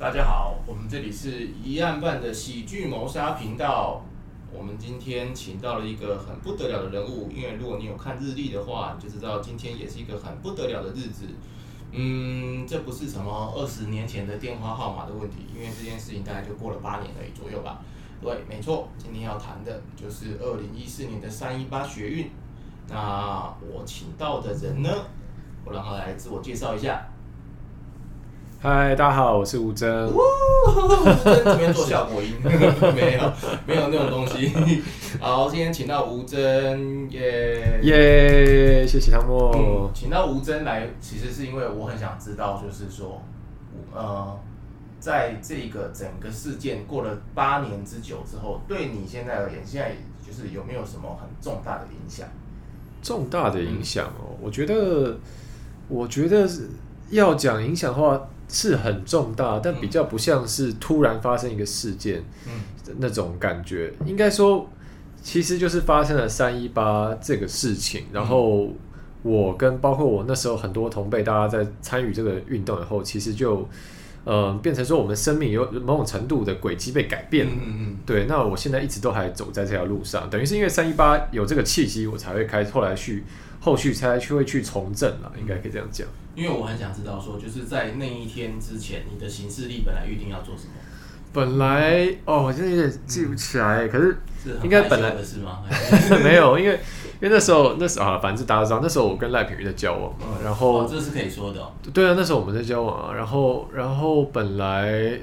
大家好，我们这里是一案办的喜剧谋杀频道。我们今天请到了一个很不得了的人物，因为如果你有看日历的话，你就知道今天也是一个很不得了的日子。嗯，这不是什么二十年前的电话号码的问题，因为这件事情大概就过了八年而已左右吧。对，没错，今天要谈的就是二零一四年的三一八学运。那我请到的人呢，我让他来自我介绍一下。嗨，大家好，我是吴峥。这边做效果音，没有，没有那种东西。好，今天请到吴峥，耶耶，谢谢汤墨。嗯，请到吴峥来，其实是因为我很想知道，就是说，呃，在这个整个事件过了八年之久之后，对你现在而言，现在就是有没有什么很重大的影响？重大的影响哦，我觉得，我觉得要讲影响的话。是很重大，但比较不像是突然发生一个事件，那种感觉。应该说，其实就是发生了三一八这个事情，然后我跟包括我那时候很多同辈，大家在参与这个运动以后，其实就呃变成说，我们生命有某种程度的轨迹被改变了。对，那我现在一直都还走在这条路上，等于是因为三一八有这个契机，我才会开后来去后续才去会去从政了，应该可以这样讲。因为我很想知道，说就是在那一天之前，你的行事历本来预定要做什么？本来哦，我现在有点记不起来，嗯、可是应该本来的是吗？没有，因为因为那时候那时候啊，反正大家知道，那时候我跟赖品妤在交往嘛，嗯、然后、哦、这是可以说的、哦。对啊，那时候我们在交往啊，然后然后本来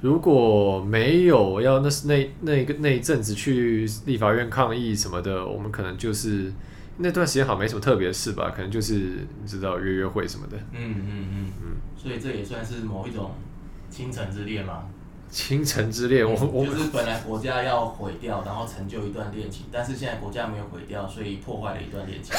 如果没有要那是那那个那一阵子去立法院抗议什么的，我们可能就是。那段时间好像没什么特别的事吧，可能就是你知道约约会什么的。嗯嗯嗯嗯，嗯所以这也算是某一种倾城之恋吗？倾城之恋，我我就是本来国家要毁掉，然后成就一段恋情，但是现在国家没有毁掉，所以破坏了一段恋情。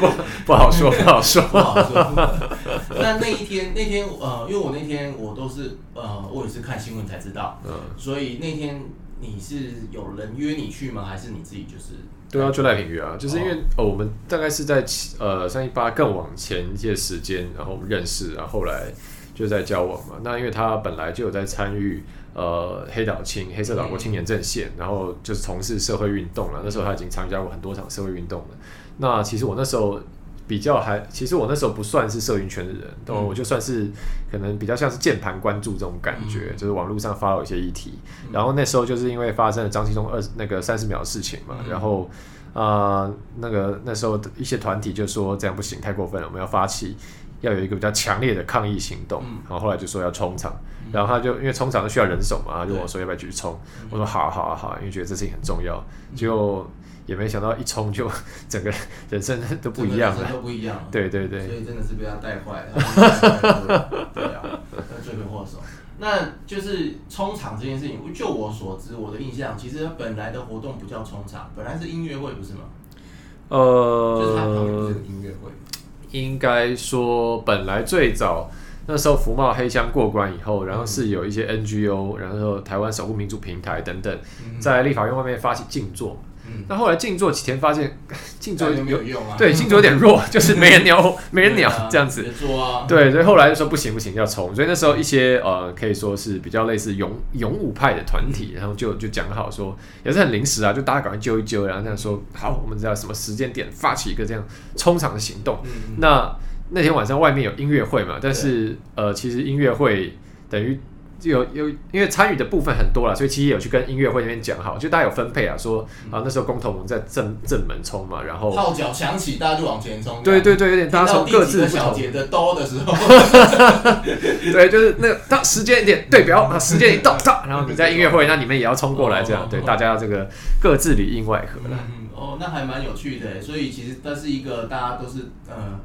不不好说，不好说，不好说。那那一天，那天呃，因为我那天我都是呃，我也是看新闻才知道，嗯，所以那天你是有人约你去吗？还是你自己就是？对啊，就赖品妤啊，就是因为哦，我们大概是在呃三一八更往前一些时间，然后我们认识，然后后来就在交往嘛。那因为他本来就有在参与呃黑岛青黑色岛国青年阵线，然后就是从事社会运动了。那时候他已经参加过很多场社会运动了。那其实我那时候。比较还，其实我那时候不算是社运圈的人，但我就算是可能比较像是键盘关注这种感觉，嗯、就是网络上发了一些议题。嗯、然后那时候就是因为发生了张庆忠二那个三十秒的事情嘛，嗯、然后啊、呃、那个那时候一些团体就说这样不行，太过分了，我们要发起要有一个比较强烈的抗议行动。嗯、然后后来就说要冲场，嗯、然后他就因为冲场都需要人手嘛，他就问我说要不要继续冲，嗯、我说好啊好啊好啊，因为觉得这事情很重要，就。也没想到一冲就整个人生都不一样了，都不一样。对对对，所以真的是被他带坏了。对啊，罪魁祸首。那就是冲场这件事情，就我所知，我的印象，其实本来的活动不叫冲场，本来是音乐会，不是吗？呃，就是他音乐会。应该说，本来最早那时候福茂黑箱过关以后，然后是有一些 NGO，然后台湾守护民主平台等等，在立法院外面发起静坐。那后来静坐几天，发现 静坐有，有用啊。对，静坐有点弱，就是没人鸟，没人鸟这样子。对，所以后来就说不行不行，要冲。所以那时候一些呃，可以说是比较类似勇勇武派的团体，然后就就讲好说，也是很临时啊，就大家赶快揪一揪，然后这样说好，我们知道什么时间点发起一个这样冲场的行动。那那天晚上外面有音乐会嘛，但是呃，其实音乐会等于。有有，因为参与的部分很多了，所以其实有去跟音乐会那边讲好，就大家有分配啊，说啊那时候公投我们在正正门冲嘛，然后号角响起，大家就往前冲。对对对，有点大家从各自不同的兜的时候，对，就是那个到时间点对表啊，时间一到到，然后你在音乐会，那你们也要冲过来，这样对，大家这个各自里应外合了。嗯哦，那还蛮有趣的，所以其实这是一个大家都是嗯。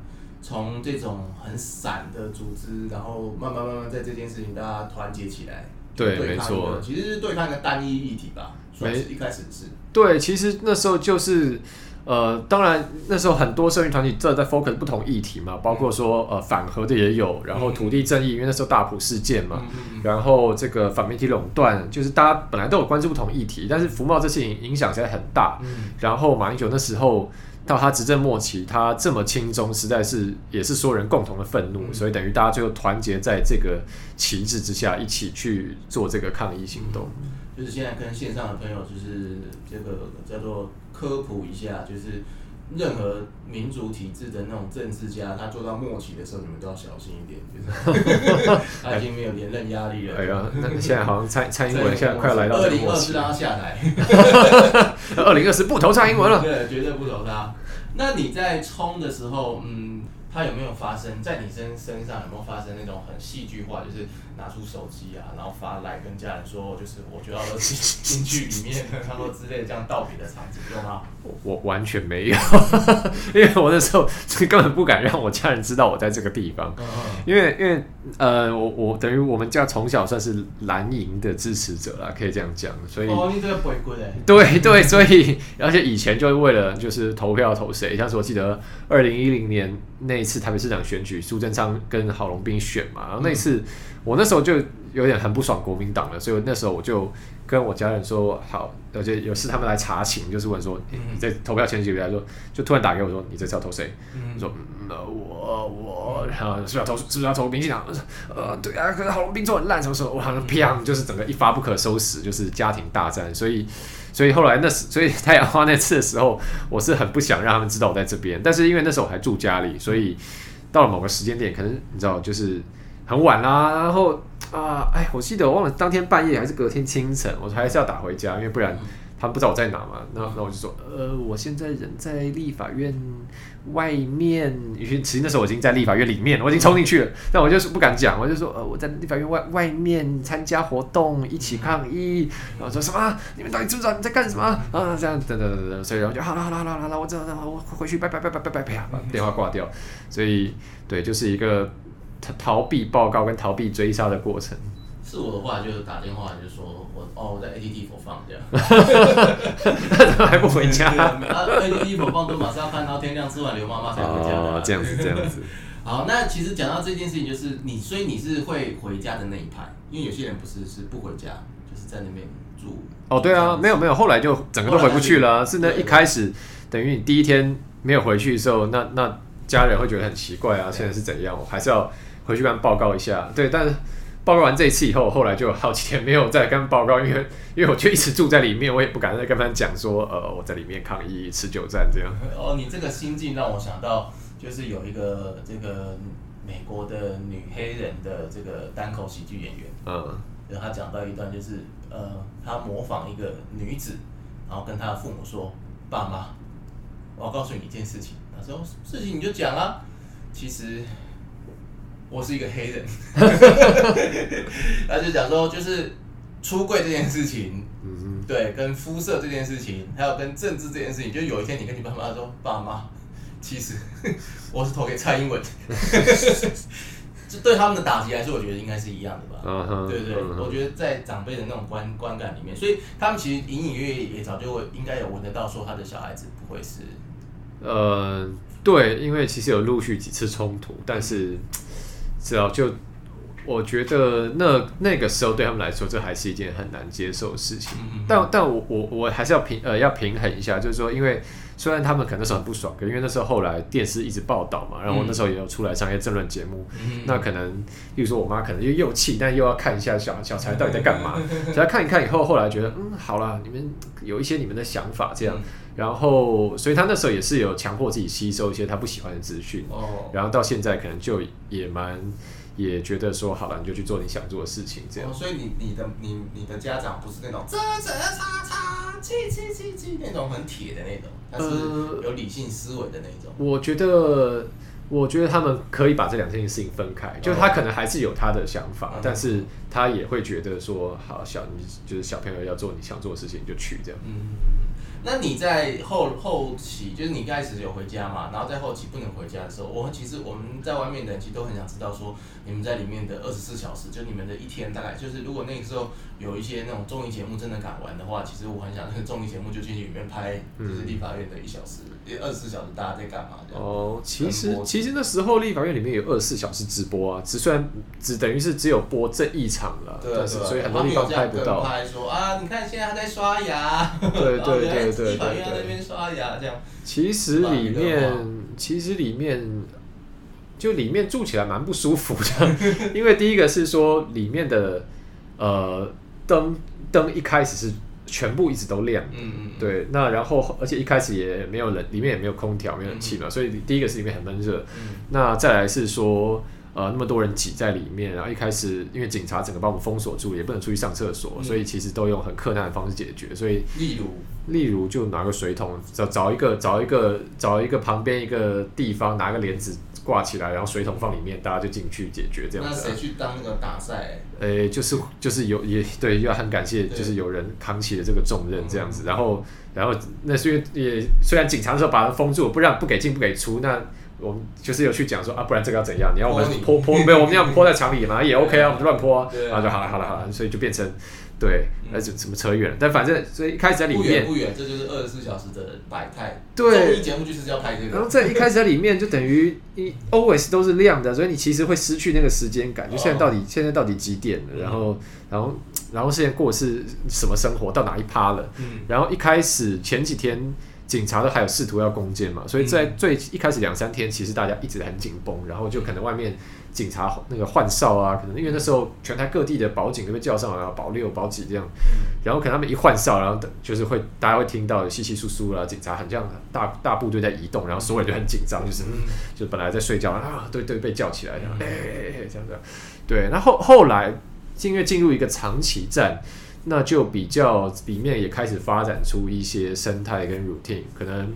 从这种很散的组织，然后慢慢慢慢在这件事情大家团结起来，对，对没错，其实是对抗一个单一议题吧。没，一开始是。对，其实那时候就是，呃，当然那时候很多社运团体正在 focus 不同议题嘛，包括说呃反核的也有，然后土地正义，因为那时候大埔事件嘛，嗯、然后这个反媒体垄断，就是大家本来都有关注不同议题，但是福茂这事情影响实在很大。嗯、然后马英九那时候。到他执政末期，他这么轻松，实在是也是所有人共同的愤怒，嗯、所以等于大家最后团结在这个旗帜之下，一起去做这个抗议行动。就是现在跟线上的朋友，就是这个叫做科普一下，就是。任何民主体制的那种政治家，他做到末期的时候，你们都要小心一点，就是 他已经没有连任压力了。哎呀，那现在好像蔡 蔡英文现在快要来到。二零二四让他下台。二零二四不投蔡英文了。对，绝对不投他。那你在冲的时候，嗯。他有没有发生在你身身上？有没有发生那种很戏剧化，就是拿出手机啊，然后发来跟家人说，就是我就要进进去里面，他说之类的这样道别的场景，有吗？我我完全没有，因为我那时候根本不敢让我家人知道我在这个地方，因为因为呃，我我等于我们家从小算是蓝营的支持者啦，可以这样讲，所以哦，你这个不会滚哎，对 对，所以而且以前就是为了就是投票投谁，像是我记得二零一零年那一。次台北市长选举，苏贞昌跟郝龙斌选嘛，然后那一次我那时候就有点很不爽国民党了，所以那时候我就跟我家人说好，而且有次他们来查寝，就是问说你在投票前几个月，说就突然打给我说你这次要投谁？我说那我我然后是不是要投是不是要投民进党？呃对啊，可是郝龙斌做很烂，什么时候我好像啪就是整个一发不可收拾，就是家庭大战，所以。所以后来那时，所以太阳花那次的时候，我是很不想让他们知道我在这边。但是因为那时候我还住家里，所以到了某个时间点，可能你知道，就是很晚啦。然后啊，哎，我记得我忘了当天半夜还是隔天清晨，我还是要打回家，因为不然。他们不知道我在哪嘛，那那我就说，呃，我现在人在立法院外面，其实那时候我已经在立法院里面，我已经冲进去了，但我就是不敢讲，我就说，呃，我在立法院外外面参加活动，一起抗议，然后说什么？你们到底知不知道你在干什么？啊，这样等等等等，所以然后就好了好了好了好了，我知道了，我回去拜拜拜拜拜拜拜，把电话挂掉。所以对，就是一个逃逃避报告跟逃避追杀的过程。是我的话，就是打电话就说我哦，我在 ATT 播放这样，还不回家？啊，ATT 播放都马上要看到天亮，吃完刘妈妈才回家的。哦，这样子，这样子。好，那其实讲到这件事情，就是你，所以你是会回家的那一派，因为有些人不是是不回家，就是在那边住。哦，对啊，没有没有，后来就整个都回不去了。是那一开始，等于你第一天没有回去的时候，那那家人会觉得很奇怪啊，现在是怎样？我还是要回去跟他们报告一下。对，但是。报告完这一次以后，后来就好几天没有再跟他们报告，因为 因为我就一直住在里面，我也不敢再跟他们讲说，呃，我在里面抗议持久战这样。哦，你这个心境让我想到，就是有一个这个美国的女黑人的这个单口喜剧演员，嗯，然后他讲到一段，就是呃，他模仿一个女子，然后跟他的父母说：“爸妈，我要告诉你一件事情。”他说：“事情你就讲啊，其实。”我是一个黑人，他就讲说，就是出柜这件事情，对，跟肤色这件事情，还有跟政治这件事情，就有一天你跟你爸妈说，爸妈，其实 我是投给蔡英文，这对他们的打击来说，我觉得应该是一样的吧，对不对？我觉得在长辈的那种观观感里面，所以他们其实隐隐约约也早就会应该有闻得到，说他的小孩子不会是，呃，对，因为其实有陆续几次冲突，但是。知道，就我觉得那那个时候对他们来说，这还是一件很难接受的事情。嗯、但但我我我还是要平呃要平衡一下，就是说，因为虽然他们可能那时候很不爽，可因为那时候后来电视一直报道嘛，然后那时候也有出来上一些政论节目，嗯、那可能，比如说我妈可能又又气，但又要看一下小小财到底在干嘛，所以看一看以后，后来觉得嗯好了，你们有一些你们的想法这样，嗯、然后所以他那时候也是有强迫自己吸收一些他不喜欢的资讯，哦，然后到现在可能就也蛮。也觉得说好了，你就去做你想做的事情，这样。哦、所以你你的你你的家长不是那种啧啧叉叉叽叽叽叽那种很铁的那种，但是有理性思维的那种。我觉得，我觉得他们可以把这两件事情分开，哦、就他可能还是有他的想法，嗯、但是他也会觉得说，好小你就是小朋友要做你想做的事情，你就去这样。嗯。那你在后后期，就是你刚开始有回家嘛，然后在后期不能回家的时候，我们其实我们在外面的人其实都很想知道说，你们在里面的二十四小时，就你们的一天大概就是，如果那个时候有一些那种综艺节目真的敢玩的话，其实我很想那个综艺节目就进去里面拍，就是立法院的一小时，二十四小时大家在干嘛？哦，其实其实那时候立法院里面有二十四小时直播啊，只算只等于是只有播这一场了，对，对，所以很多地方拍不到。拍说啊，你看现在还在刷牙，对对对。对对对对那边刷牙这样。其实里面，其实里面，就里面住起来蛮不舒服的，因为第一个是说里面的呃灯灯一开始是全部一直都亮，嗯嗯，对，那然后而且一开始也没有冷，里面也没有空调，没有冷气嘛，所以第一个是里面很闷热，那再来是说。呃，那么多人挤在里面，然后一开始因为警察整个把我们封锁住，也不能出去上厕所，嗯、所以其实都用很困难的方式解决。所以，例如，例如就拿个水桶，找找一个找一个找一个旁边一个地方，拿个帘子挂起来，然后水桶放里面，大家就进去解决这样子。那谁去当那个打赛？诶、欸，就是就是有也对，要很感谢，就是有人扛起了这个重任这样子。然后然后那因为也虽然警察的时候把它封住，不让不给进不给出，那。我们就是有去讲说啊，不然这个要怎样？你要我们泼泼没有？我们要泼在厂里嘛，也 OK 啊，我们就乱泼啊，然后就好了好了好了，所以就变成对，那就怎么扯远了？但反正所以一开始在里面不远不远，这就是二十四小时的百态。对，综艺节目就是要拍这个。然后在一开始在里面就等于一 always 都是亮的，所以你其实会失去那个时间感。就现在到底现在到底几点了？然后然后然后现在过的是什么生活？到哪一趴了？然后一开始前几天。警察都还有试图要攻坚嘛，所以在最一开始两三天，其实大家一直很紧绷，然后就可能外面警察那个换哨啊，可能因为那时候全台各地的保警都被叫上来了，保六保几这样，然后可能他们一换哨，然后等就是会大家会听到稀稀疏疏啦，警察很像大大部队在移动，然后所有人就很紧张，就是就本来在睡觉啊，对对被叫起来，然后哎哎哎这样子，对，那后后来因为进入一个长期战。那就比较里面也开始发展出一些生态跟 routine，可能，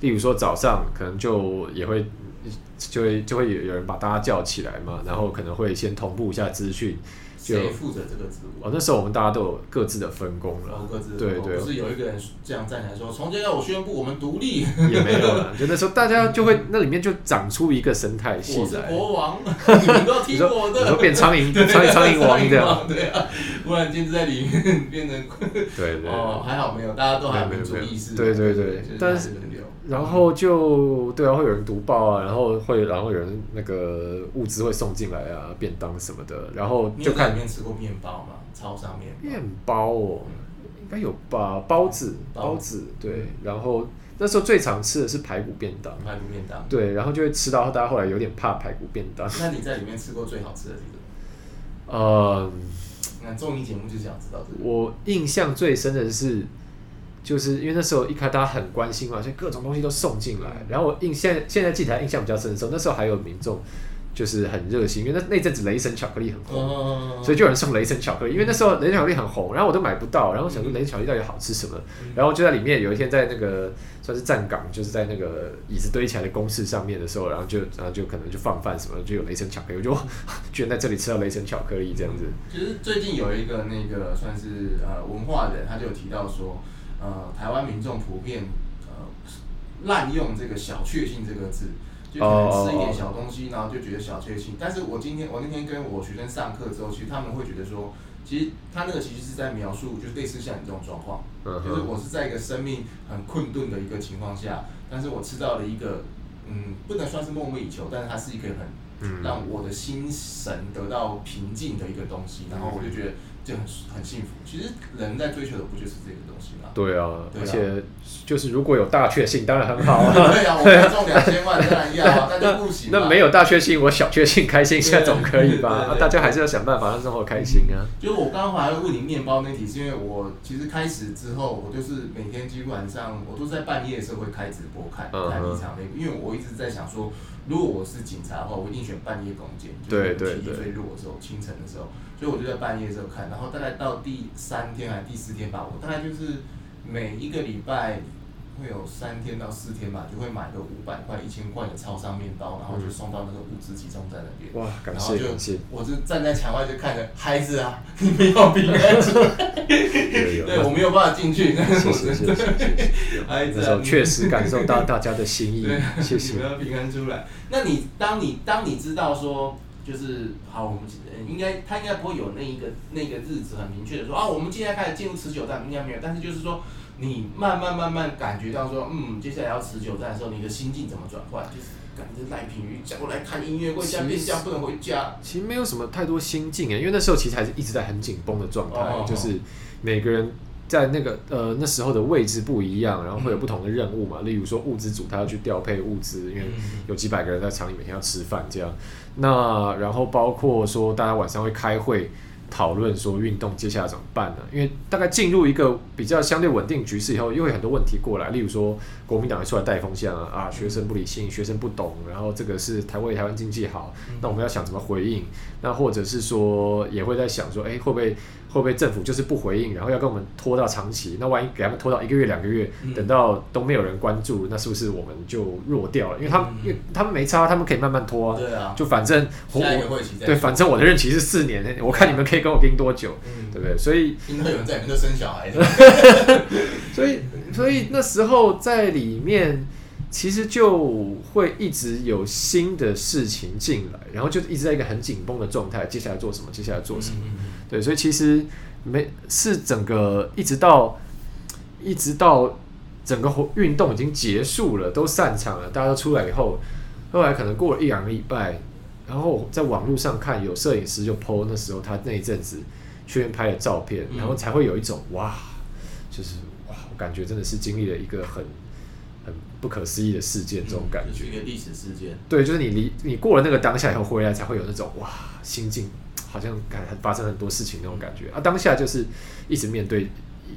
例如说早上可能就也会就会就会有有人把大家叫起来嘛，然后可能会先同步一下资讯。谁负责这个职务？哦，那时候我们大家都有各自的分工了。哦，各自。对对。不是有一个人这样站起来说：“从今天我宣布，我们独立。”也没有了。就那时候大家就会那里面就长出一个生态系来。我是国王，你们都要听我的。你说变苍蝇，苍蝇苍蝇王这样。对啊，忽然间在里面变成。对对。哦，还好没有，大家都还有民主意识。对对对，但是。然后就对啊，会有人读报啊，然后会，然后有人那个物资会送进来啊，便当什么的，然后就看。里面吃过面包吗？超商面包。面包哦，应该有吧？包子，包子，对。然后那时候最常吃的是排骨便当。排骨便当。对，然后就会吃到大家后来有点怕排骨便当。那你在里面吃过最好吃的是什么？呃，那综艺节目就想知道这个。我印象最深的是。就是因为那时候一开大家很关心嘛，所以各种东西都送进来。然后我印现在现在记起来印象比较深的时候，那时候还有民众就是很热心，因为那那阵子雷神巧克力很红，所以就有人送雷神巧克力。因为那时候雷神巧克力很红，然后我都买不到，然后想说雷神巧克力到底好吃什么？然后就在里面有一天在那个算是站岗，就是在那个椅子堆起来的公事上面的时候，然后就然后就可能就放饭什么，就有雷神巧克力，我就 居然在这里吃到雷神巧克力这样子。其实最近有一个那个算是呃文化人，他就有提到说。呃，台湾民众普遍呃滥用这个小确幸这个字，就可能吃一点小东西，然后就觉得小确幸。但是我今天我那天跟我学生上课之后，其实他们会觉得说，其实他那个其实是在描述，就是类似像你这种状况，就是我是在一个生命很困顿的一个情况下，但是我吃到了一个嗯，不能算是梦寐以求，但是它是一个很让我的心神得到平静的一个东西，然后我就觉得。就很很幸福。其实人在追求的不就是这个东西吗？对啊，而且就是如果有大确幸，当然很好啊。对啊，我们中两千万当然要啊，但就不行。那没有大确幸，我小确幸开心一下总可以吧？大家还是要想办法让生活开心啊。就我刚刚还会问你面包那题，是因为我其实开始之后，我就是每天基本上我都在半夜的时候会开直播看看一场那个，因为我一直在想说，如果我是警察的话，我一定选半夜攻坚，就是体力最弱的时候，清晨的时候。所以我就在半夜的时候看，然后大概到第三天还是第四天吧，我大概就是每一个礼拜会有三天到四天吧，就会买个五百块、一千块的超商面包，然后就送到那个物资集中站那边。哇，感谢感谢！我就站在墙外就看着孩子啊，你没有平安出来，对，我没有办法进去。谢谢谢谢。孩子啊，确实感受到大家的心意，谢谢。你没有平安出来，那你当你当你知道说。就是好，我们应该他应该不会有那一个那个日子很明确的说啊，我们现在开始进入持久战，应该没有。但是就是说，你慢慢慢慢感觉到说，嗯，接下来要持久战的时候，你的心境怎么转换？就是感觉赖品妤叫我来看音乐会，下变相不能回家。其实没有什么太多心境诶，因为那时候其实还是一直在很紧绷的状态，哦哦哦，就是每个人在那个呃那时候的位置不一样，然后会有不同的任务嘛。嗯、例如说物资组他要去调配物资，因为有几百个人在厂里每天要吃饭这样。那然后包括说大家晚上会开会。讨论说运动接下来怎么办呢？因为大概进入一个比较相对稳定局势以后，又会很多问题过来，例如说国民党出来带风向啊，啊学生不理性，学生不懂，然后这个是台湾台湾经济好，那我们要想怎么回应？那或者是说也会在想说，哎，会不会？会不会政府就是不回应，然后要跟我们拖到长期？那万一给他们拖到一个月、两个月，等到都没有人关注，那是不是我们就弱掉了？因为他们，因为他们没差，他们可以慢慢拖啊。对啊。就反正我对，反正我的任期是四年，我看你们可以跟我盯多久，对不对？所以因为有人在里面都生小孩。所以，所以那时候在里面。其实就会一直有新的事情进来，然后就一直在一个很紧绷的状态。接下来做什么？接下来做什么？嗯嗯嗯对，所以其实没是整个一直到一直到整个运动已经结束了，都散场了，大家都出来以后，后来可能过了一两个礼拜，然后在网络上看有摄影师就 po 那时候他那一阵子去拍的照片，然后才会有一种哇，就是哇，我感觉真的是经历了一个很。很不可思议的事件，这种感觉，嗯、就是一个历史事件。对，就是你离你过了那个当下以后回来，才会有那种哇，心境好像感发生很多事情那种感觉啊。当下就是一直面对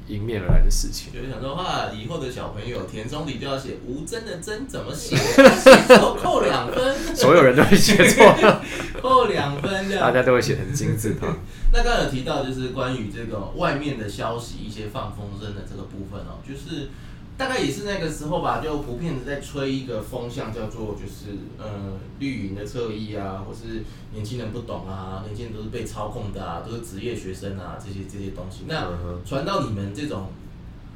迎面而来的事情。就是想说话，以后的小朋友填中题就要写吴真的真怎么写，写错扣两分。所有人都会写错，扣两分这样。大家都会写成金字塔。那刚才有提到就是关于这个外面的消息，一些放风声的这个部分哦，就是。大概也是那个时候吧，就普遍的在吹一个风向，叫做就是呃绿营的侧翼啊，或是年轻人不懂啊，年轻人都是被操控的啊，都是职业学生啊，这些这些东西。那传到你们这种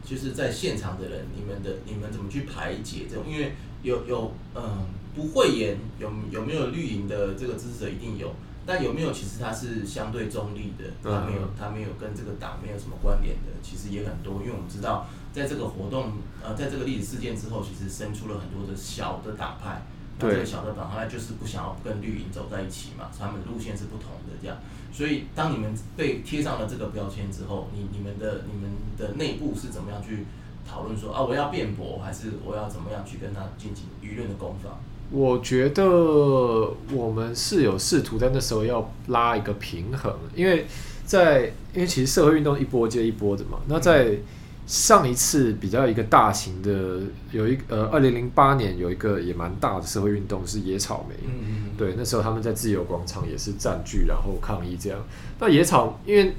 就是在现场的人，你们的你们怎么去排解这种？因为有有嗯、呃、不讳言，有有没有绿营的这个支持者一定有，但有没有其实他是相对中立的，他没有他没有跟这个党没有什么关联的，其实也很多，因为我们知道。在这个活动，呃，在这个历史事件之后，其实生出了很多的小的党派。对。这个小的党派就是不想要跟绿营走在一起嘛，他们的路线是不同的这样。所以，当你们被贴上了这个标签之后，你你们的你们的内部是怎么样去讨论说啊，我要辩驳，还是我要怎么样去跟他进行舆论的攻防？我觉得我们是有试图在那时候要拉一个平衡，因为在因为其实社会运动一波接一波的嘛，那在。嗯上一次比较一个大型的，有一呃，二零零八年有一个也蛮大的社会运动是野草莓，嗯嗯嗯对，那时候他们在自由广场也是占据，然后抗议这样。那野草，因为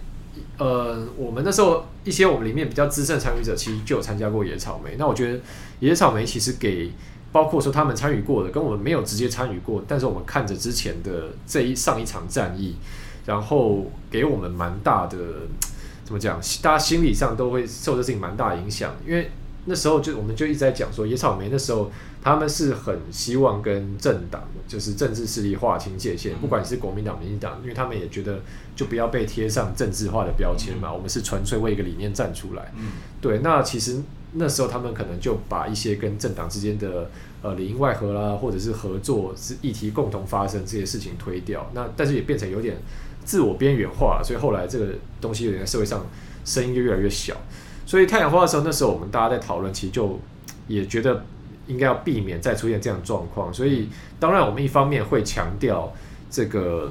呃，我们那时候一些我们里面比较资深参与者，其实就有参加过野草莓。那我觉得野草莓其实给包括说他们参与过的，跟我们没有直接参与过，但是我们看着之前的这一上一场战役，然后给我们蛮大的。怎么讲？大家心理上都会受这事情蛮大影响，因为那时候就我们就一直在讲说，野草莓那时候他们是很希望跟政党，就是政治势力划清界限，不管是国民党、民进党，因为他们也觉得就不要被贴上政治化的标签嘛。我们是纯粹为一个理念站出来。对。那其实那时候他们可能就把一些跟政党之间的呃里应外合啦，或者是合作是议题共同发生这些事情推掉。那但是也变成有点。自我边缘化，所以后来这个东西有点在社会上声音就越来越小。所以太阳花的时候，那时候我们大家在讨论，其实就也觉得应该要避免再出现这样的状况。所以当然，我们一方面会强调这个，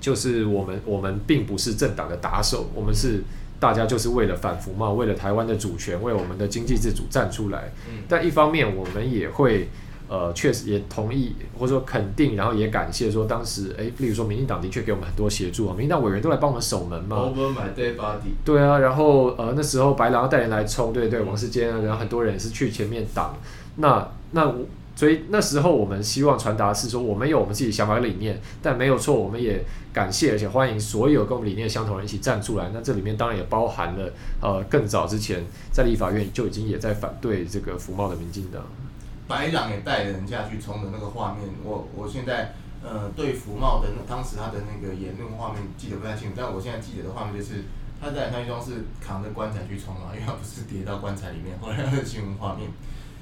就是我们我们并不是政党的打手，我们是大家就是为了反服贸，为了台湾的主权，为我们的经济自主站出来。但一方面，我们也会。呃，确实也同意或者说肯定，然后也感谢说当时，哎，例如说民进党的确给我们很多协助啊，民进党委员都来帮我们守门嘛。Over my dead body。对啊，然后呃那时候白狼带人来冲，对对，王世坚啊，然后很多人是去前面挡。那那所以那时候我们希望传达是说，我们有我们自己想法理念，但没有错，我们也感谢而且欢迎所有跟我们理念相同人一起站出来。那这里面当然也包含了呃更早之前在立法院就已经也在反对这个服贸的民进党。白狼也带人家去冲的那个画面，我我现在呃对福茂的那当时他的那个言论画面记得不太清楚，但我现在记得的画面就是他在他一双是扛着棺材去冲嘛，因为他不是跌到棺材里面，后来他的新闻画面。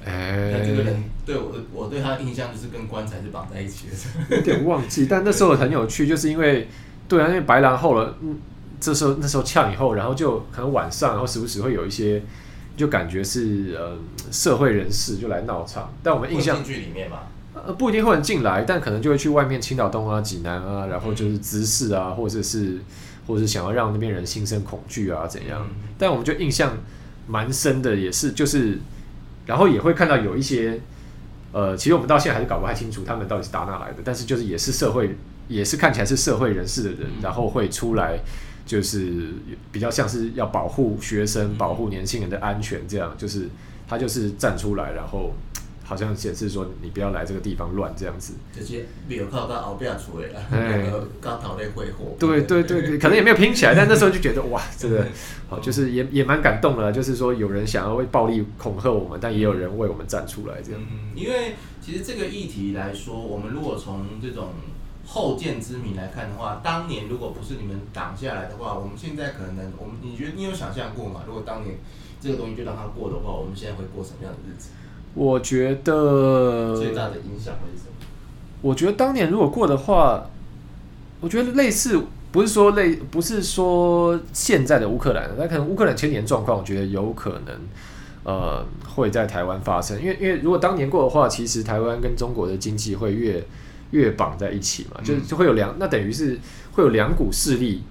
哎，那这个人对我我对他的印象就是跟棺材是绑在一起的。有点忘记，但那时候很有趣，就是因为对啊，因为白狼后了嗯。这时候那时候呛以后，然后就可能晚上，然后时不时会有一些，就感觉是呃社会人士就来闹场，但我们印象进去里面嘛，呃不一定会很进来，但可能就会去外面青岛东啊、济南啊，然后就是滋事啊，或者是或者是想要让那边人心生恐惧啊怎样，嗯、但我们就印象蛮深的，也是就是，然后也会看到有一些。呃，其实我们到现在还是搞不太清楚他们到底是打哪来的，但是就是也是社会，也是看起来是社会人士的人，嗯、然后会出来，就是比较像是要保护学生、嗯、保护年轻人的安全，这样就是他就是站出来，然后。好像显示说你不要来这个地方乱这样子，直接没有靠到后边出来了，刚讨论会火。对对对对，可能也没有拼起来，但那时候就觉得哇，这个好就是也也蛮感动的，就是说有人想要为暴力恐吓我们，但也有人为我们站出来这样。嗯，因为其实这个议题来说，我们如果从这种后见之明来看的话，当年如果不是你们挡下来的话，我们现在可能我们你觉得你有想象过吗？如果当年这个东西就让它过的话，我们现在会过什么样的日子？我觉得最大的影响会是什么？我觉得当年如果过的话，我觉得类似不是说类不是说现在的乌克兰，那可能乌克兰前年状况，我觉得有可能呃会在台湾发生，因为因为如果当年过的话，其实台湾跟中国的经济会越越绑在一起嘛，就就会有两那等于是会有两股势力。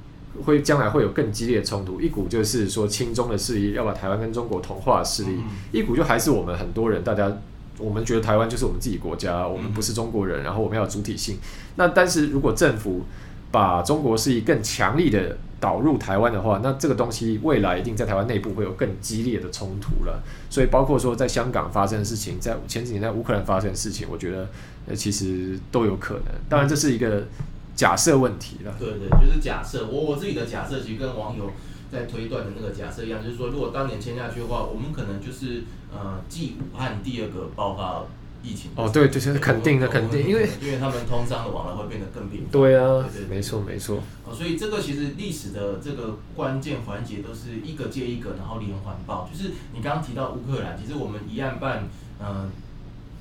会将来会有更激烈的冲突，一股就是说亲中的势力要把台湾跟中国同化的势力，嗯、一股就还是我们很多人，大家我们觉得台湾就是我们自己国家，我们不是中国人，然后我们要有主体性。那但是如果政府把中国势力更强力的导入台湾的话，那这个东西未来一定在台湾内部会有更激烈的冲突了。所以包括说在香港发生的事情，在前几年在乌克兰发生的事情，我觉得呃其实都有可能。当然这是一个。假设问题了，对对，就是假设。我我自己的假设其实跟网友在推断的那个假设一样，就是说，如果当年签下去的话，我们可能就是呃，继武汉第二个爆发疫情。哦，对，就是肯定的，肯定，因为因为他们通商的往来会变得更频繁。对啊，对对，没错没错。哦，所以这个其实历史的这个关键环节都是一个接一个，然后连环爆。就是你刚刚提到乌克兰，其实我们一案办，呃，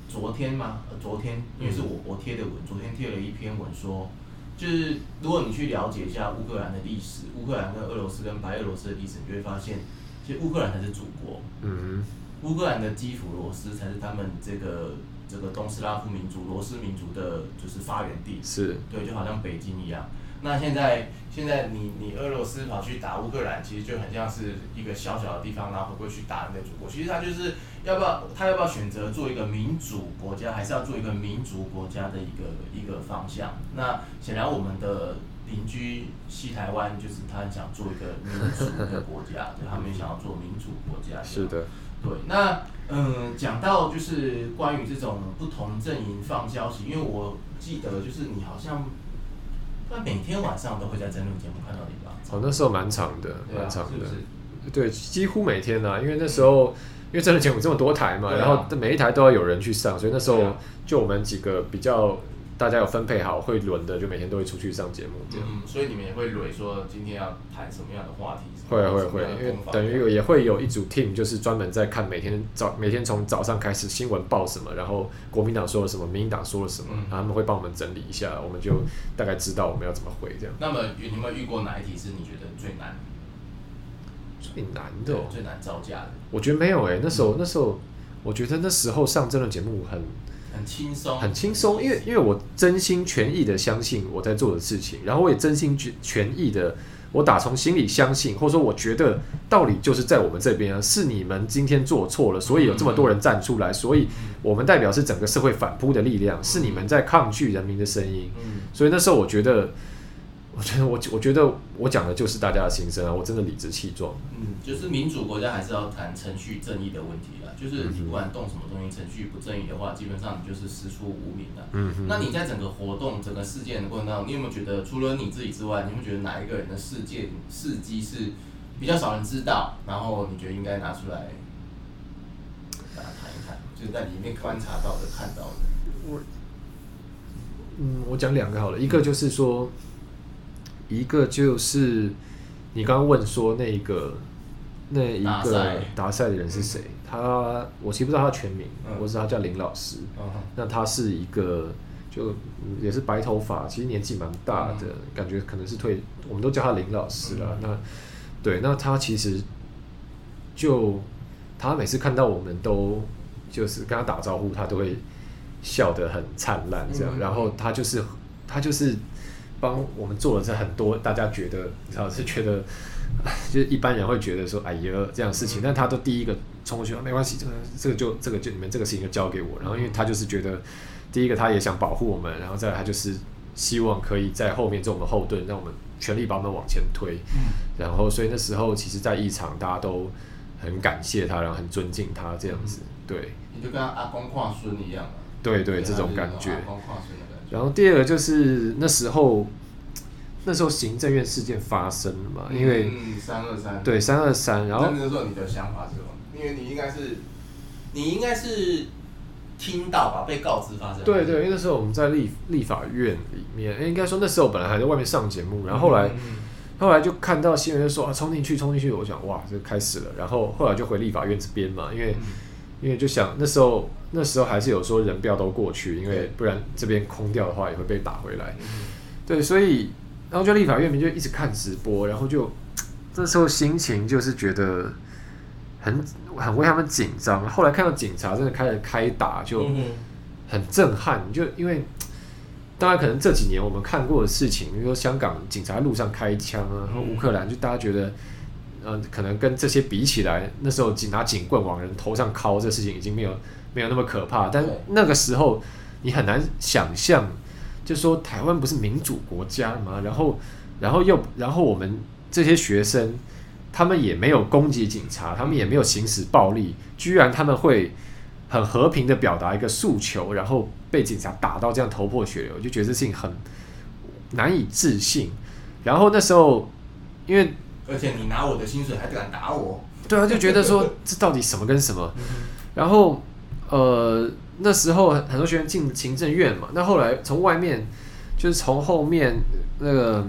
昨天嘛，呃，昨天因为是我我贴的文，昨天贴了一篇文说。就是如果你去了解一下乌克兰的历史，乌克兰跟俄罗斯跟白俄罗斯的历史，你就会发现，其实乌克兰才是祖国。嗯，乌克兰的基辅罗斯才是他们这个这个东斯拉夫民族罗斯民族的，就是发源地。是，对，就好像北京一样。那现在，现在你你俄罗斯跑去打乌克兰，其实就很像是一个小小的地方，然后会不会去打你的祖国？其实他就是要不要他要不要选择做一个民主国家，还是要做一个民族国家的一个一个方向？那显然我们的邻居西台湾就是他很想做一个民主的国家，对，他们也想要做民主国家。是的，对。那嗯，讲到就是关于这种不同阵营放消息，因为我记得就是你好像。那每天晚上都会在真人节目看到你吧？哦，那时候蛮长的，蛮、啊、长的，是是对，几乎每天、啊，因为那时候、嗯、因为真人节目这么多台嘛，啊、然后每一台都要有人去上，所以那时候就我们几个比较。大家有分配好会轮的，就每天都会出去上节目这样。嗯，所以你们也会轮说今天要谈什么样的话题？会会会，因为等于也会有一组 team，就是专门在看每天早每天从早上开始新闻报什么，然后国民党说了什么，民进党说了什么，嗯、然后他们会帮我们整理一下，我们就大概知道我们要怎么回这样。那么你有没有遇过哪一题是你觉得最难？最难的、哦，最难招架的？我觉得没有诶、欸，那时候、嗯、那时候我觉得那时候上这种节目很。很轻松，很轻松，因为因为我真心全意的相信我在做的事情，然后我也真心全全意的，我打从心里相信，或者说我觉得道理就是在我们这边啊，是你们今天做错了，所以有这么多人站出来，所以我们代表是整个社会反扑的力量，是你们在抗拒人民的声音，所以那时候我觉得。我觉得我我觉得我讲的就是大家的心声啊！我真的理直气壮。嗯，就是民主国家还是要谈程序正义的问题啦。就是你不管动什么东西，程序不正义的话，基本上你就是师出无名了。嗯嗯。那你在整个活动、整个事件的过程当中，你有没有觉得，除了你自己之外，你有没有觉得哪一个人的事件事迹是比较少人知道，然后你觉得应该拿出来大家谈一谈，就是在里面观察到的、看到的。我，嗯，我讲两个好了，一个就是说。一个就是你刚刚问说那个那一个达赛的人是谁？他我其实不知道他全名，我知道他叫林老师。那他是一个就也是白头发，其实年纪蛮大的，嗯、感觉可能是退，我们都叫他林老师了。嗯、那对，那他其实就他每次看到我们都就是跟他打招呼，他都会笑得很灿烂这样。嗯、然后他就是他就是帮我们做了这很多，大家觉得你知道是觉得，就是一般人会觉得说哎呀这样的事情，嗯、但他都第一个冲过去说没关系，这个这个就这个就你们这个事情就交给我。然后因为他就是觉得。第一个，他也想保护我们，然后再来，他就是希望可以在后面做我们后盾，让我们全力把我们往前推。嗯、然后，所以那时候其实，在一场大家都很感谢他，然后很尊敬他这样子。嗯、对，你就跟阿公跨孙一样对对，这种感觉。然后第二个就是那时候，那时候行政院事件发生了嘛，因为三二三对三二三，然后那时候你的想法是什么？因为你应该是，你应该是。听到吧，被告知发生。对对，因为那时候我们在立立法院里面，应该说那时候本来还在外面上节目，然后后来、嗯、后来就看到新闻就说啊，冲进去，冲进去，我想哇，这开始了。然后后来就回立法院这边嘛，因为、嗯、因为就想那时候那时候还是有说人不要都过去，因为不然这边空掉的话也会被打回来。嗯、对，所以然后就立法院民就一直看直播，然后就这时候心情就是觉得。很很为他们紧张，后来看到警察真的开始开打，就很震撼。就因为，当然可能这几年我们看过的事情，比如说香港警察路上开枪啊，然后乌克兰就大家觉得，呃，可能跟这些比起来，那时候警拿警棍往人头上敲，这事情已经没有没有那么可怕。但那个时候你很难想象，就说台湾不是民主国家吗？然后，然后又然后我们这些学生。他们也没有攻击警察，他们也没有行使暴力，居然他们会很和平的表达一个诉求，然后被警察打到这样头破血流，我就觉得这事情很难以置信。然后那时候，因为而且你拿我的薪水还敢打我，对啊，就觉得说这到底什么跟什么？然后呃，那时候很多学员进行政院嘛，那后来从外面就是从后面那个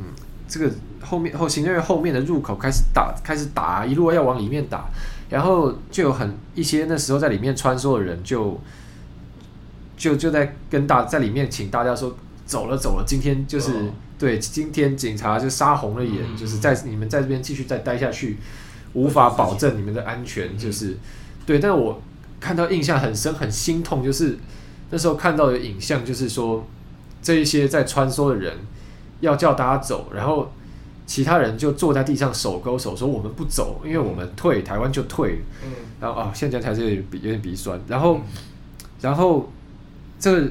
这个。后面后行政院后面的入口开始打，开始打，一路要往里面打，然后就有很一些那时候在里面穿梭的人就就就在跟大在里面请大家说走了走了，今天就是、哦、对，今天警察就杀红了眼，嗯、就是在你们在这边继续再待下去，无法保证你们的安全，就是、嗯、对。但我看到印象很深，很心痛，就是那时候看到的影像，就是说这一些在穿梭的人要叫大家走，然后。其他人就坐在地上手勾手说：“我们不走，因为我们退，台湾就退。”嗯，然后啊，现在才是有点鼻有点鼻酸。然后，然后这个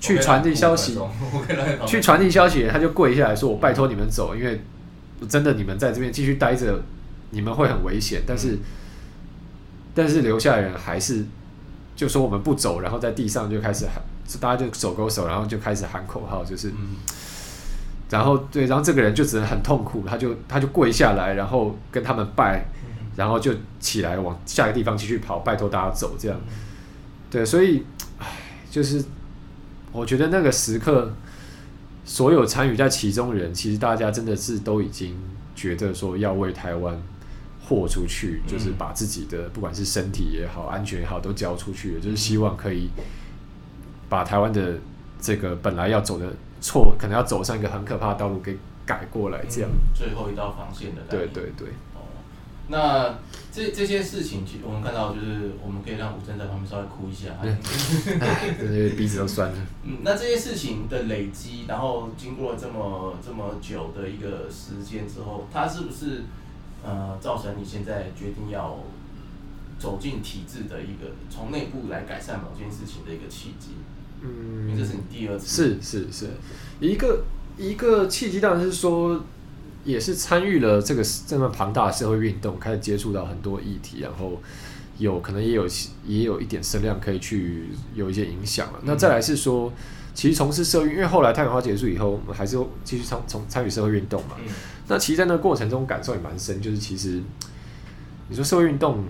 去传递消息，去传递消息，他就跪下来说：“我拜托你们走，因为真的你们在这边继续待着，你们会很危险。”但是，但是留下来人还是就说我们不走，然后在地上就开始喊，大家就手勾手，然后就开始喊口号，就是。然后对，然后这个人就只能很痛苦，他就他就跪下来，然后跟他们拜，然后就起来往下一个地方继续跑，拜托大家走这样。对，所以，唉，就是我觉得那个时刻，所有参与在其中的人，其实大家真的是都已经觉得说要为台湾豁出去，就是把自己的不管是身体也好、安全也好，都交出去了，就是希望可以把台湾的这个本来要走的。错，可能要走上一个很可怕的道路，给改过来，这样、嗯、最后一道防线的。对对对。哦，那这这些事情，其实我们看到，就是我们可以让吴正在旁边稍微哭一下，真的鼻子都酸了。嗯，那这些事情的累积，然后经过了这么这么久的一个时间之后，它是不是呃造成你现在决定要走进体制的一个，从内部来改善某件事情的一个契机？嗯，这是你第二次，是是是，一个一个契机，当然是说，也是参与了这个这么庞大的社会运动，开始接触到很多议题，然后有可能也有也有一点声量可以去有一些影响了。嗯、那再来是说，其实从事社运，因为后来太阳花结束以后，我们还是继续参从参与社会运动嘛。嗯、那其实，在那个过程中感受也蛮深，就是其实你说社会运动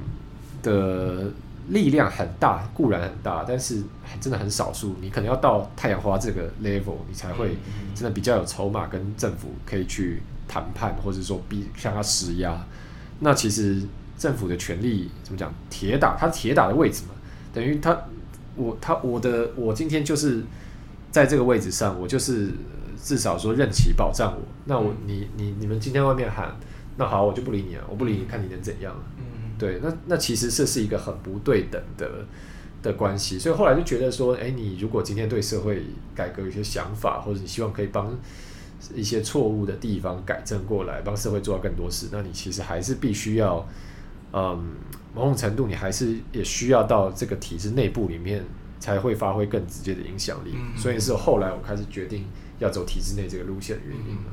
的。力量很大，固然很大，但是真的很少数。你可能要到太阳花这个 level，你才会真的比较有筹码跟政府可以去谈判，或者说逼向他施压。那其实政府的权力怎么讲？铁打，他是铁打的位置嘛，等于他我他我的我今天就是在这个位置上，我就是至少说任其保障我。那我你你你们今天外面喊，那好，我就不理你了，我不理你，看你能怎样？嗯，对，那那其实这是一个很不对等的的关系。所以后来就觉得说，哎，你如果今天对社会改革有些想法，或者你希望可以帮一些错误的地方改正过来，帮社会做到更多事，那你其实还是必须要，嗯，某种程度你还是也需要到这个体制内部里面。才会发挥更直接的影响力，嗯、所以是后来我开始决定要走体制内这个路线的原因。嗯、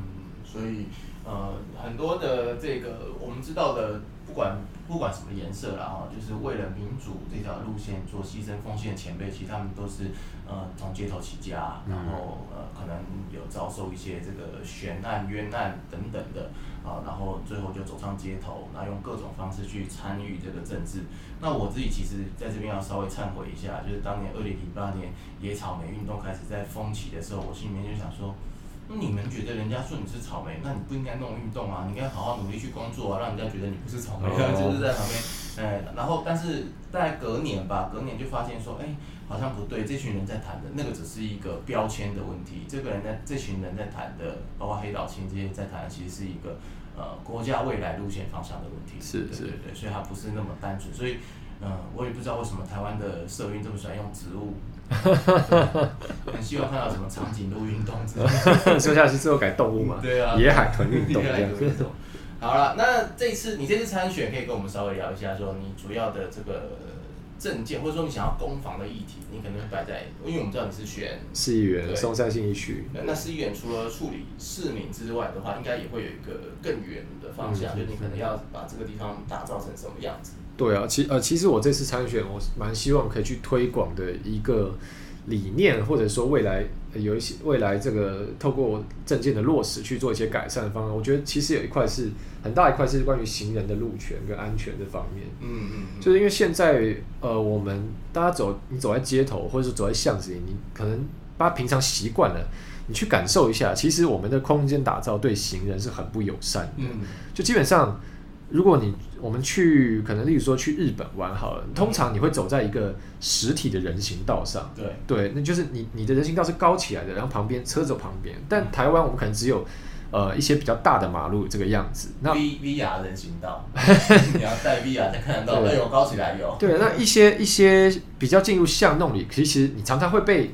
所以呃，很多的这个我们知道的，不管不管什么颜色啦哈，就是为了民主这条路线做牺牲奉献的前辈，其实他们都是呃从街头起家，然后呃可能有遭受一些这个悬案、冤案等等的。啊，然后最后就走上街头，那用各种方式去参与这个政治。那我自己其实在这边要稍微忏悔一下，就是当年二零零八年野草莓运动开始在风起的时候，我心里面就想说，那你们觉得人家说你是草莓，那你不应该弄运动啊，你应该好好努力去工作啊，让人家觉得你不是草莓，就是在旁边，哎，然后但是在隔年吧，隔年就发现说，哎。好像不对，这群人在谈的那个只是一个标签的问题。这个人在这群人在谈的，包括黑岛清这些在谈的，其实是一个呃国家未来路线方向的问题。是是，对对对，所以它不是那么单纯。所以嗯、呃，我也不知道为什么台湾的社运这么喜欢用植物，很希望看到什么长颈鹿运动之类的。说下去之后改动物嘛？对啊，野海豚运动这样。好了，那这一次你这次参选，可以跟我们稍微聊一下，说你主要的这个。政见，或者说你想要攻防的议题，你可能会摆在，因为我们知道你是选市议员，松山信义区。那市议员除了处理市民之外的话，应该也会有一个更远的方向，嗯、就你可能要把这个地方打造成什么样子？对啊，其呃，其实我这次参选，我蛮希望可以去推广的一个理念，或者说未来。有一些未来这个透过政见的落实去做一些改善的方案，我觉得其实有一块是很大一块是关于行人的路权跟安全这方面。嗯嗯，嗯就是因为现在呃，我们大家走，你走在街头或者是走在巷子里，你可能大家平常习惯了，你去感受一下，其实我们的空间打造对行人是很不友善的。嗯，就基本上。如果你我们去可能例如说去日本玩好了，通常你会走在一个实体的人行道上，对对，那就是你你的人行道是高起来的，然后旁边车走旁边。但台湾我们可能只有呃一些比较大的马路这个样子。那 V VR 人行道，你要带 VR 才看得到，有高起来有。对，那一些一些比较进入巷弄里，其实你常常会被。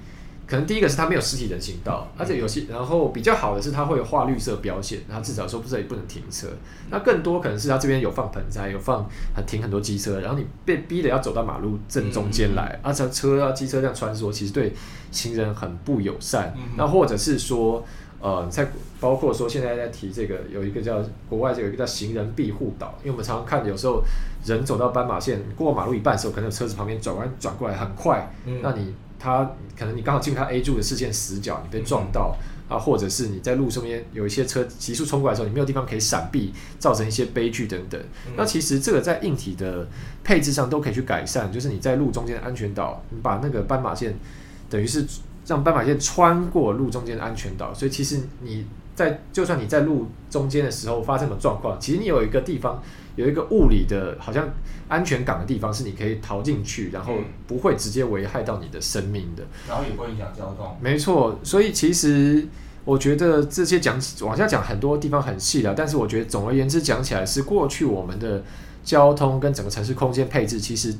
可能第一个是它没有实体人行道，而且有些，然后比较好的是它会有画绿色标线，它至少说不是也不能停车。那更多可能是它这边有放盆栽，有放很停很多机车，然后你被逼的要走到马路正中间来，而且车啊机车这样穿梭，其实对行人很不友善。那或者是说，呃，在包括说现在在提这个有一个叫国外就有一个叫行人庇护岛，因为我们常常看有时候人走到斑马线过马路一半的时候，可能有车子旁边转弯转过来很快，那你。他可能你刚好进入他 A 柱的视线死角，你被撞到啊，或者是你在路上面有一些车急速冲过来的时候，你没有地方可以闪避，造成一些悲剧等等。那其实这个在硬体的配置上都可以去改善，就是你在路中间的安全岛，你把那个斑马线等于是让斑马线穿过路中间的安全岛，所以其实你在就算你在路中间的时候发生什么状况，其实你有一个地方。有一个物理的，好像安全港的地方，是你可以逃进去，然后不会直接危害到你的生命的，然后也不会影响交通。没错，所以其实我觉得这些讲往下讲很多地方很细了，但是我觉得总而言之讲起来是过去我们的交通跟整个城市空间配置，其实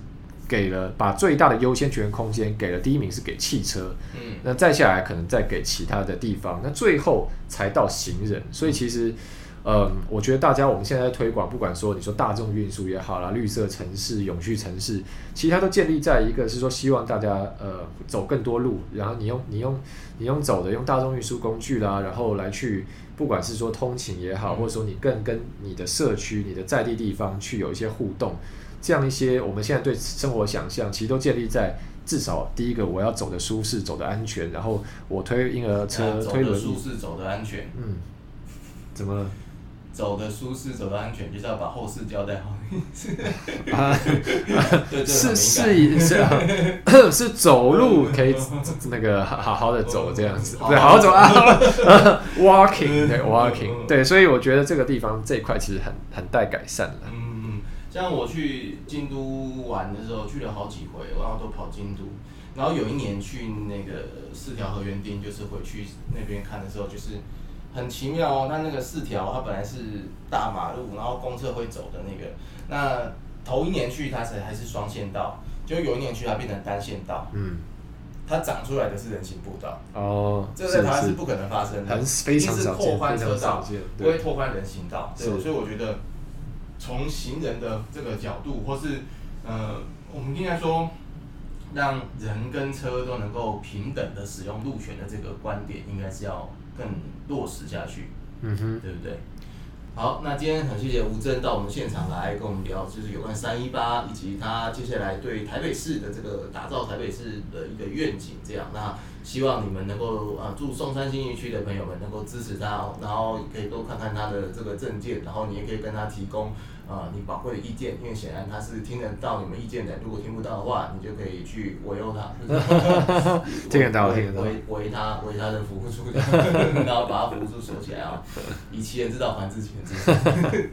给了把最大的优先权空间给了第一名是给汽车，嗯，那再下来可能再给其他的地方，那最后才到行人，所以其实。嗯，我觉得大家我们现在在推广，不管说你说大众运输也好啦，绿色城市、永续城市，其实它都建立在一个是说希望大家呃走更多路，然后你用你用你用走的用大众运输工具啦，然后来去不管是说通勤也好，或者说你更跟你的社区、你的在地地方去有一些互动，这样一些我们现在对生活想象，其实都建立在至少第一个我要走的舒适、走的安全，然后我推婴儿车、啊、推轮舒适、走的安全，嗯，怎么了？走的舒适，走的安全，就是要把后事交代好。啊，是是是啊，是走路可以那个好好的走这样子，对，好好走啊，walking，对，walking，对，所以我觉得这个地方这一块其实很很待改善了。嗯，像我去京都玩的时候，去了好几回，然后都跑京都。然后有一年去那个四条河原町，就是回去那边看的时候，就是很奇妙哦。它那个四条，它本来是大马路，然后公车会走的那个。那头一年去它才还是双线道，就有一年去它变成单线道。嗯。它长出来的是人行步道。哦。这在台湾是不可能发生的。非常少见。拓宽车道，不会拓宽人行道。对。所以我觉得，从行人的这个角度，或是呃，我们应该说。让人跟车都能够平等的使用路权的这个观点，应该是要更落实下去，嗯哼，对不对？好，那今天很谢谢吴峥到我们现场来跟我们聊，就是有关三一八以及他接下来对台北市的这个打造台北市的一个愿景，这样。那希望你们能够啊，住松山新义区的朋友们能够支持他，然后可以多看看他的这个证件，然后你也可以跟他提供。啊、呃，你宝贵的意见，因为显然他是听得到你们意见的。如果听不到的话，你就可以去围殴他，听得到，听得到，围围他，围他的服务处，然后把他服务处锁起来啊，以其人之道还治其人之身。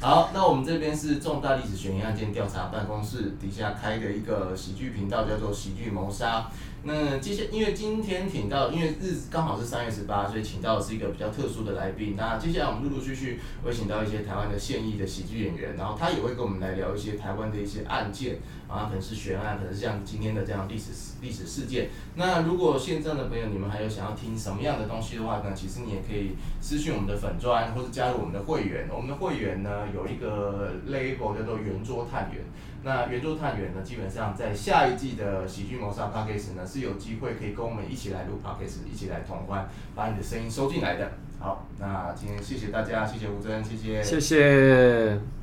好，那我们这边是重大历史悬疑案件调查办公室底下开的一个喜剧频道，叫做喜剧谋杀。那接下，因为今天请到，因为日刚好是三月十八，所以请到的是一个比较特殊的来宾。那接下来我们陆陆续续会请到一些台湾的现役的喜剧演员，然后他也会跟我们来聊一些台湾的一些案件，啊，可能是悬案，可能是像今天的这样历史历史事件。那如果线上的朋友你们还有想要听什么样的东西的话呢，其实你也可以私讯我们的粉专，或者加入我们的会员。我们的会员呢有一个 label 叫做圆桌探员。那圆桌探员呢，基本上在下一季的喜剧谋杀 Podcast 呢，是有机会可以跟我们一起来录 Podcast，一起来同欢，把你的声音收进来的。好，那今天谢谢大家，谢谢吴尊，谢谢，谢谢。